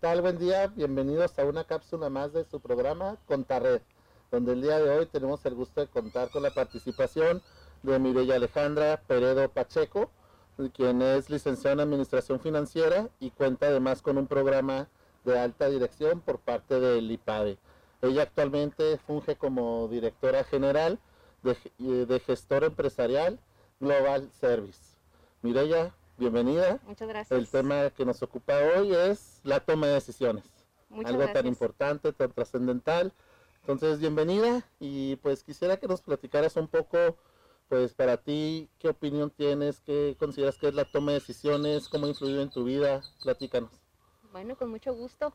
tal? Buen día, bienvenidos a una cápsula más de su programa Contarred, donde el día de hoy tenemos el gusto de contar con la participación de Mireya Alejandra Peredo Pacheco, quien es licenciada en Administración Financiera y cuenta además con un programa de alta dirección por parte del IPADE. Ella actualmente funge como directora general de, de gestor empresarial Global Service. Mireya, bienvenida. Muchas gracias. El tema que nos ocupa hoy es la toma de decisiones. Muchas algo tan importante, tan trascendental. Entonces, bienvenida y pues quisiera que nos platicaras un poco, pues para ti, qué opinión tienes, qué consideras que es la toma de decisiones, cómo ha influido en tu vida, platícanos. Bueno, con mucho gusto.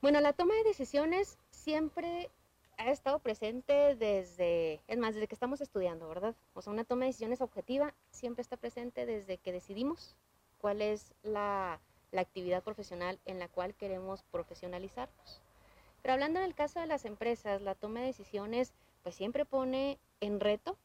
Bueno, la toma de decisiones siempre ha estado presente desde, es más, desde que estamos estudiando, ¿verdad? O sea, una toma de decisiones objetiva siempre está presente desde que decidimos cuál es la, actividad profesional en la cual queremos profesionalizarnos. Pero hablando en el caso de las empresas, la toma de decisiones pues siempre pone en reto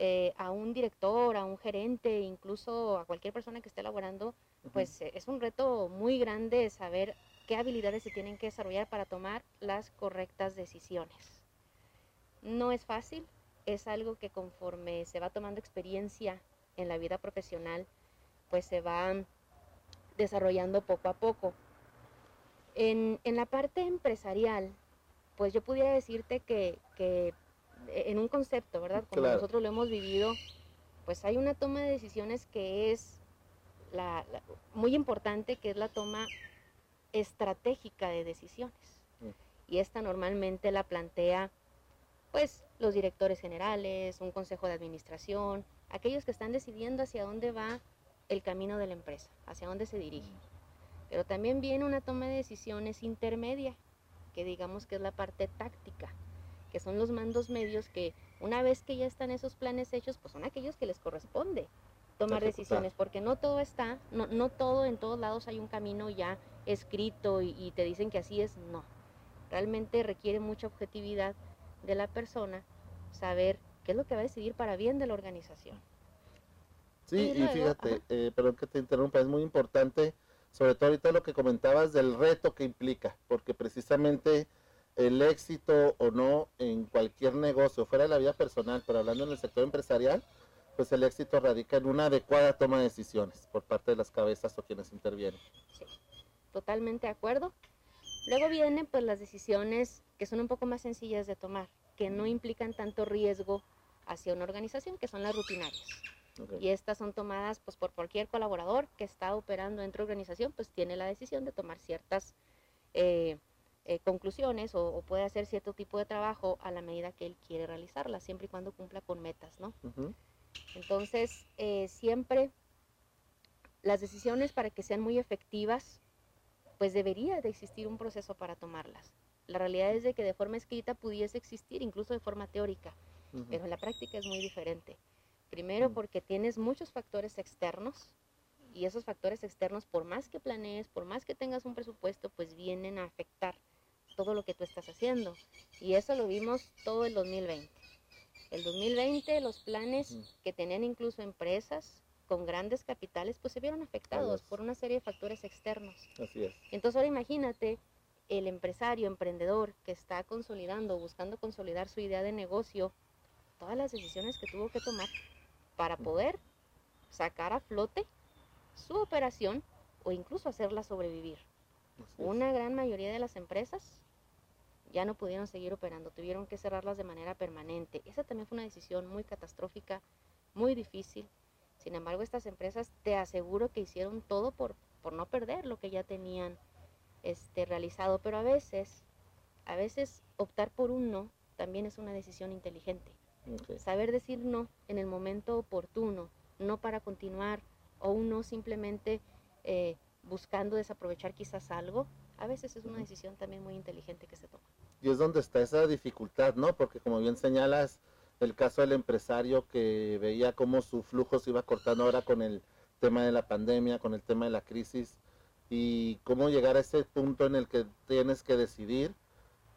eh, a un director, a un gerente, incluso a cualquier persona que esté elaborando, pues eh, es un reto muy grande saber qué habilidades se tienen que desarrollar para tomar las correctas decisiones. No es fácil, es algo que conforme se va tomando experiencia en la vida profesional, pues se va desarrollando poco a poco. En, en la parte empresarial, pues yo pudiera decirte que, que en un concepto, ¿verdad? Como Claro. nosotros lo hemos vivido, pues hay una toma de decisiones que es la- la- muy importante, que es la toma estratégica de decisiones. Mm. Y esta normalmente la plantea, pues, los directores generales, un consejo de administración, aquellos que están decidiendo hacia dónde va el camino de la empresa, hacia dónde se dirige. Pero también viene una toma de decisiones intermedia, que digamos que es la parte táctica, que son los mandos medios que una vez que ya están esos planes hechos, pues son aquellos que les corresponde tomar decisiones, porque no todo está, no, no todo en todos lados hay un camino ya escrito y, y te dicen que así es, no. Realmente requiere mucha objetividad de la persona saber qué es lo que va a decidir para bien de la organización. Sí, Y fíjate, eh, perdón que te interrumpa, es muy importante, sobre todo ahorita lo que comentabas del reto que implica, porque precisamente el éxito o no en cualquier negocio, fuera de la vida personal, pero hablando en el sector empresarial, pues el éxito radica en una adecuada toma de decisiones por parte de las cabezas o quienes intervienen. Sí, totalmente de acuerdo. Luego vienen pues las decisiones que son un poco más sencillas de tomar, que no implican tanto riesgo hacia una organización, que son las rutinarias. Y estas son tomadas pues por cualquier colaborador que está operando dentro de organización, pues tiene la decisión de tomar ciertas eh, eh, conclusiones o, o puede hacer cierto tipo de trabajo a la medida que él quiere realizarla, siempre y cuando cumpla con metas, ¿no? Entonces, eh, siempre las decisiones para que sean muy efectivas, pues debería de existir un proceso para tomarlas. La realidad es de que de forma escrita pudiese existir, incluso de forma teórica, pero en la práctica es muy diferente. Primero porque tienes muchos factores externos y esos factores externos, por más que planees, por más que tengas un presupuesto, pues vienen a afectar todo lo que tú estás haciendo. Y eso lo vimos todo el 2020. El 2020 los planes que tenían incluso empresas con grandes capitales, pues se vieron afectados por una serie de factores externos. Así es. Entonces ahora imagínate el empresario, emprendedor que está consolidando, buscando consolidar su idea de negocio, todas las decisiones que tuvo que tomar para poder sacar a flote su operación o incluso hacerla sobrevivir. Una gran mayoría de las empresas ya no pudieron seguir operando, tuvieron que cerrarlas de manera permanente. Esa también fue una decisión muy catastrófica, muy difícil. Sin embargo, estas empresas te aseguro que hicieron todo por, por no perder lo que ya tenían este, realizado, pero a veces, a veces optar por un no también es una decisión inteligente. Saber decir no en el momento oportuno, no para continuar o un no simplemente eh, buscando desaprovechar quizás algo, a veces es una decisión también muy inteligente que se toma. Y es donde está esa dificultad, ¿no? Porque como bien señalas, el caso del empresario que veía cómo su flujo se iba cortando ahora con el tema de la pandemia, con el tema de la crisis, y cómo llegar a ese punto en el que tienes que decidir,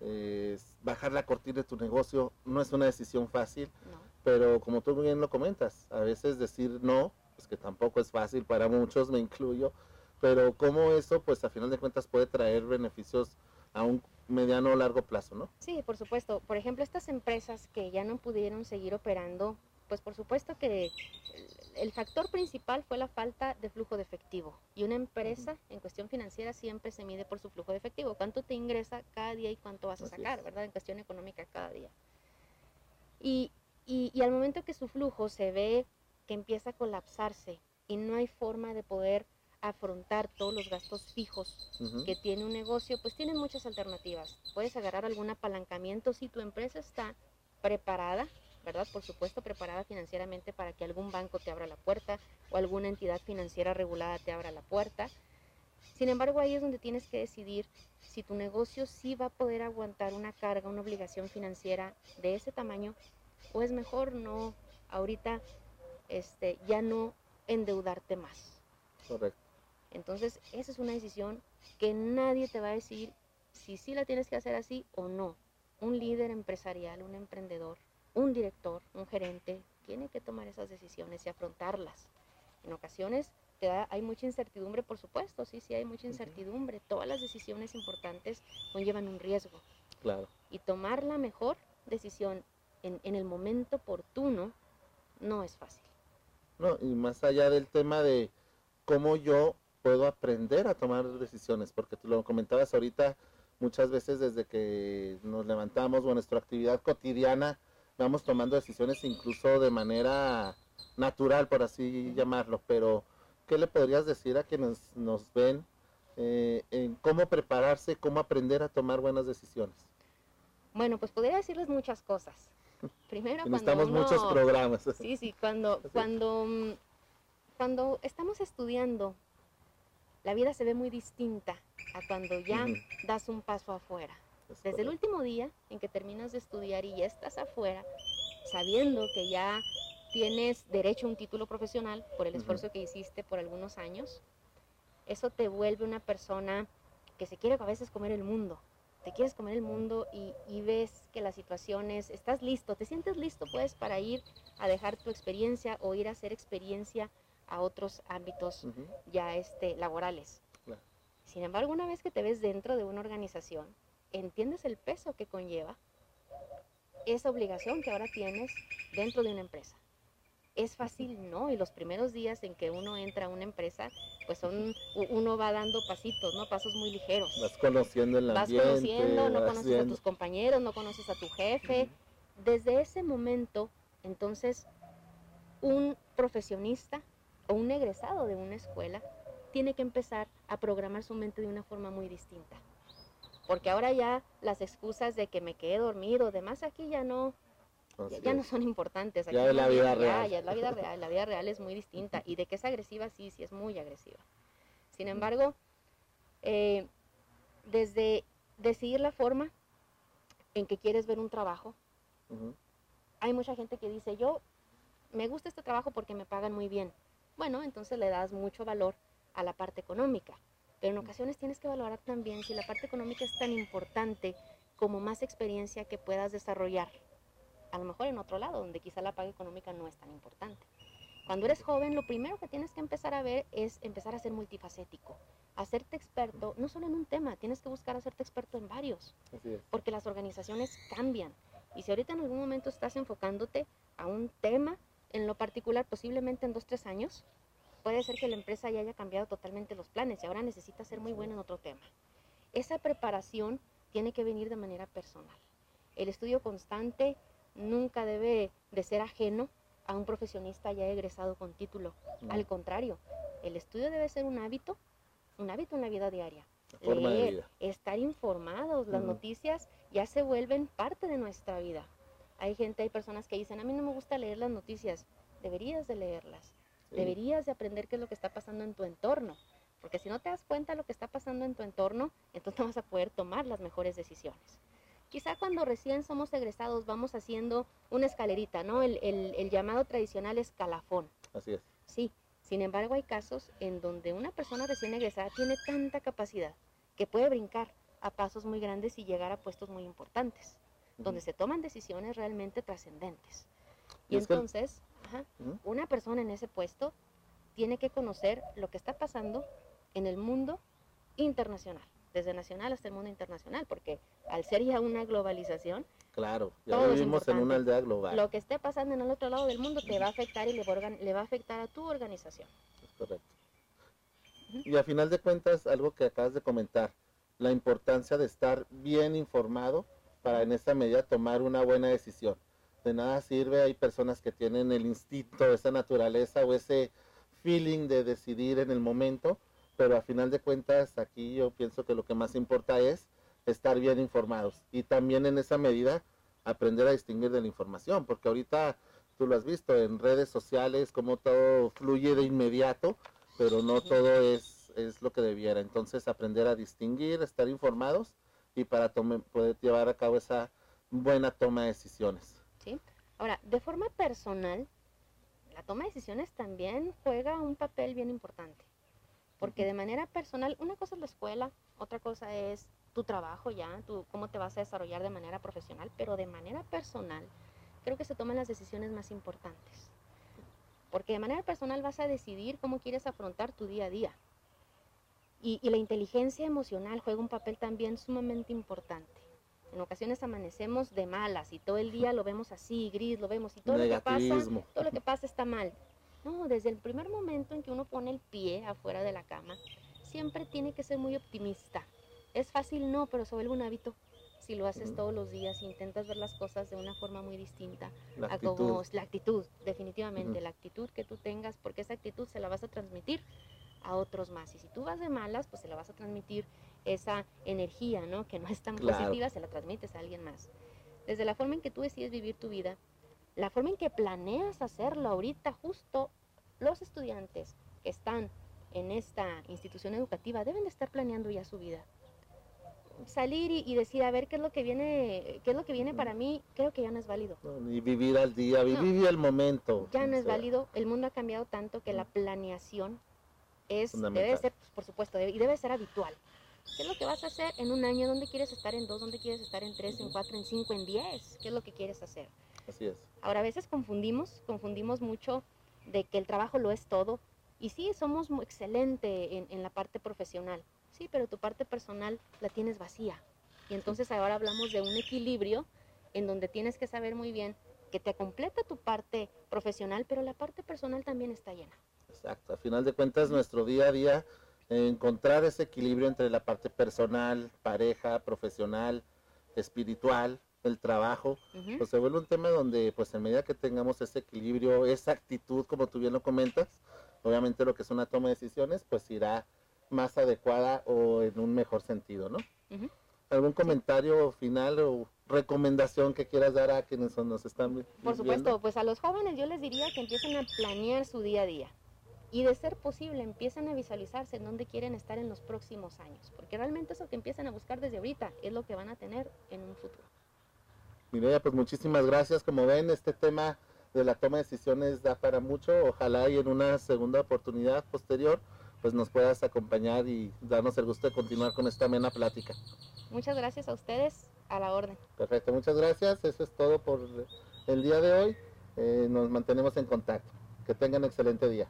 eh, bajar la cortina de tu negocio, no es una decisión fácil, ¿no? pero como tú bien lo comentas, a veces decir no, pues que tampoco es fácil para muchos, me incluyo, pero cómo eso, pues a final de cuentas puede traer beneficios a un mediano o largo plazo, ¿no? Sí, por supuesto. Por ejemplo, estas empresas que ya no pudieron seguir operando, pues por supuesto que el factor principal fue la falta de flujo de efectivo. Y una empresa en cuestión financiera siempre se mide por su flujo de efectivo. ¿Cuánto te ingresa cada día y cuánto vas a sacar, verdad? En cuestión económica cada día. Y, y, al momento que su flujo se ve que empieza a colapsarse y no hay forma de poder afrontar todos los gastos fijos que tiene un negocio, pues tienen muchas alternativas. Puedes agarrar algún apalancamiento si tu empresa está preparada ¿verdad? Por supuesto, preparada financieramente para que algún banco te abra la puerta o alguna entidad financiera regulada te abra la puerta. Sin embargo, ahí es donde tienes que decidir si tu negocio sí va a poder aguantar una carga, una obligación financiera de ese tamaño o es mejor no ahorita este ya no endeudarte más. Correcto. Entonces, esa es una decisión que nadie te va a decir si sí la tienes que hacer así o no. Un líder empresarial, un emprendedor, un director, un gerente, tiene que tomar esas decisiones y afrontarlas. En ocasiones te hay mucha incertidumbre, por supuesto, sí, sí hay mucha incertidumbre. Todas las decisiones importantes conllevan un riesgo. Claro. Y tomar la mejor decisión en, en el momento oportuno no es fácil. No, y más allá del tema de cómo yo puedo aprender a tomar decisiones, porque tú lo comentabas ahorita, muchas veces desde que nos levantamos o nuestra actividad cotidiana, vamos tomando decisiones incluso de manera natural, por así llamarlo, pero ¿qué le podrías decir a quienes nos ven eh, en cómo prepararse, cómo aprender a tomar buenas decisiones? Bueno, pues podría decirles muchas cosas. Primero, necesitamos muchos programas. Sí, sí, cuando, cuando, mm, cuando estamos estudiando, la vida se ve muy distinta a cuando ya das un paso afuera. Desde el último día en que terminas de estudiar y ya estás afuera, sabiendo que ya tienes derecho a un título profesional por el esfuerzo que hiciste por algunos años, eso te vuelve una persona que se quiere a veces comer el mundo. Te quieres comer el mundo y, ves que las situaciones, estás listo, te sientes listo pues para ir a dejar tu experiencia o ir a hacer experiencia a otros ámbitos ya este, laborales. Sin embargo, una vez que te ves dentro de una organización, entiendes el peso que conlleva esa obligación que ahora tienes dentro de una empresa. Es fácil, ¿no? Y los primeros días en que uno entra a una empresa, pues son, uno va dando pasitos, ¿no? Pasos muy ligeros. Vas conociendo el ambiente. Vas conociendo, no conoces a tus compañeros, no conoces a tu jefe. Desde ese momento, entonces, un profesionista o un egresado de una escuela tiene que empezar a programar su mente de una forma muy distinta porque ahora ya las excusas de que me quedé dormido, demás aquí ya no, ya, no son importantes. ya es la vida real. Ya, es la vida real, la vida real es muy distinta y de que es agresiva, sí, sí es muy agresiva. Sin embargo, eh, desde decidir la forma en que quieres ver un trabajo, hay mucha gente que dice, yo me gusta este trabajo porque me pagan muy bien. Bueno, entonces le das mucho valor a la parte económica. Pero en ocasiones tienes que valorar también si la parte económica es tan importante como más experiencia que puedas desarrollar. A lo mejor en otro lado, donde quizá la paga económica no es tan importante. Cuando eres joven, lo primero que tienes que empezar a ver es empezar a ser multifacético, hacerte experto, no solo en un tema, tienes que buscar hacerte experto en varios, porque las organizaciones cambian. Y si ahorita en algún momento estás enfocándote a un tema, en lo particular, posiblemente en dos, tres años, puede ser que la empresa ya haya cambiado totalmente los planes y ahora necesita ser muy buena en otro tema. Esa preparación tiene que venir de manera personal. El estudio constante nunca debe de ser ajeno a un profesionista ya egresado con título. Al contrario, el estudio debe ser un hábito, un hábito en la vida diaria. Leer, estar informados, las noticias ya se vuelven parte de nuestra vida. Hay gente, hay personas que dicen, a mí no me gusta leer las noticias, deberías de leerlas. Deberías de aprender qué es lo que está pasando en tu entorno, porque si no te das cuenta de lo que está pasando en tu entorno, entonces no vas a poder tomar las mejores decisiones. Quizá cuando recién somos egresados vamos haciendo una escalerita, ¿no? El, el llamado tradicional escalafón. Así es. Sí, sin embargo hay casos en donde una persona recién egresada tiene tanta capacidad que puede brincar a pasos muy grandes y llegar a puestos muy importantes, donde se toman decisiones realmente trascendentes. Y, entonces, una persona en ese puesto tiene que conocer lo que está pasando en el mundo internacional, desde nacional hasta el mundo internacional, porque al ser ya una globalización, Claro, ya Todo vivimos en una aldea global. lo que esté pasando en el otro lado del mundo te va a afectar y le va le va a afectar a tu organización. Es correcto. Y a final de cuentas, algo que acabas de comentar, la importancia de estar bien informado para en esta medida tomar una buena decisión. De nada sirve, hay personas que tienen el instinto, esa naturaleza o ese feeling de decidir en el momento, pero a final de cuentas aquí yo pienso que lo que más importa es estar bien informados y también en esa medida aprender a distinguir de la información, porque ahorita tú lo has visto en redes sociales, como todo fluye de inmediato, pero no todo es, es lo que debiera. Entonces aprender a distinguir, estar informados y para tome- poder llevar a cabo esa buena toma de decisiones. ¿sí? Ahora, de forma personal, la toma de decisiones también juega un papel bien importante. Porque de manera personal, una cosa es la escuela, otra cosa es tu trabajo ya, tu, cómo te vas a desarrollar de manera profesional, pero de manera personal, creo que se toman las decisiones más importantes. Porque de manera personal vas a decidir cómo quieres afrontar tu día a día. Y, y la inteligencia emocional juega un papel también sumamente importante. En ocasiones amanecemos de malas y todo el día lo vemos así, gris, lo vemos y todo lo que pasa, todo lo que pasa está mal. No, desde el primer momento en que uno pone el pie afuera de la cama, siempre tiene que ser muy optimista. Es fácil, no, pero se vuelve un hábito. Si lo haces Ujú. todos los días, intentas ver las cosas de una forma muy distinta, La a actitud. como la actitud, definitivamente, la actitud que tú tengas, porque esa actitud se la vas a transmitir a otros más. Y si tú vas de malas, pues se la vas a transmitir esa energía, ¿no? Que no es tan Claro. positiva, se la transmites a alguien más. Desde la forma en que tú decides vivir tu vida, la forma en que planeas hacerlo ahorita, justo los estudiantes que están en esta institución educativa deben de estar planeando ya su vida. Salir y, y decir, a ver qué es lo que viene, qué es lo que viene para mí, creo que ya no es válido. ¿no? Y vivir al día, vivir el momento. Ya no es válido, el mundo ha cambiado tanto que la planeación es, debe ser, pues, por supuesto, debe- y debe ser habitual. ¿Qué es lo que vas a hacer en un año? ¿Dónde quieres estar en dos? ¿Dónde quieres estar en tres, en cuatro, en cinco, en diez? ¿Qué es lo que quieres hacer? Así es. Ahora, a veces confundimos, confundimos mucho de que el trabajo lo es todo. Y sí, somos muy excelente en, en la parte profesional, sí, pero tu parte personal la tienes vacía. Y entonces ahora hablamos de un equilibrio en donde tienes que saber muy bien que te completa tu parte profesional, pero la parte personal también está llena. Exacto. A final de cuentas, nuestro día a día, encontrar ese equilibrio entre la parte personal, pareja, profesional, espiritual, el trabajo, pues se vuelve un tema donde, pues en medida que tengamos ese equilibrio, esa actitud, como tú bien lo comentas, obviamente lo que es una toma de decisiones, pues irá más adecuada o en un mejor sentido, ¿no? ¿Algún comentario final o recomendación que quieras dar a quienes nos están vi- Por viendo? supuesto, pues a los jóvenes yo les diría que empiecen a planear su día a día. Y de ser posible, empiezan a visualizarse en dónde quieren estar en los próximos años. Porque realmente eso que empiezan a buscar desde ahorita es lo que van a tener en un futuro. Mireya, pues muchísimas gracias. Como ven, este tema de la toma de decisiones da para mucho. Ojalá y en una segunda oportunidad posterior, pues nos puedas acompañar y darnos el gusto de continuar con esta amena plática. Muchas gracias a ustedes, a la orden. Perfecto, muchas gracias. Eso es todo por el día de hoy. Eh, nos mantenemos en contacto. Que tengan excelente día.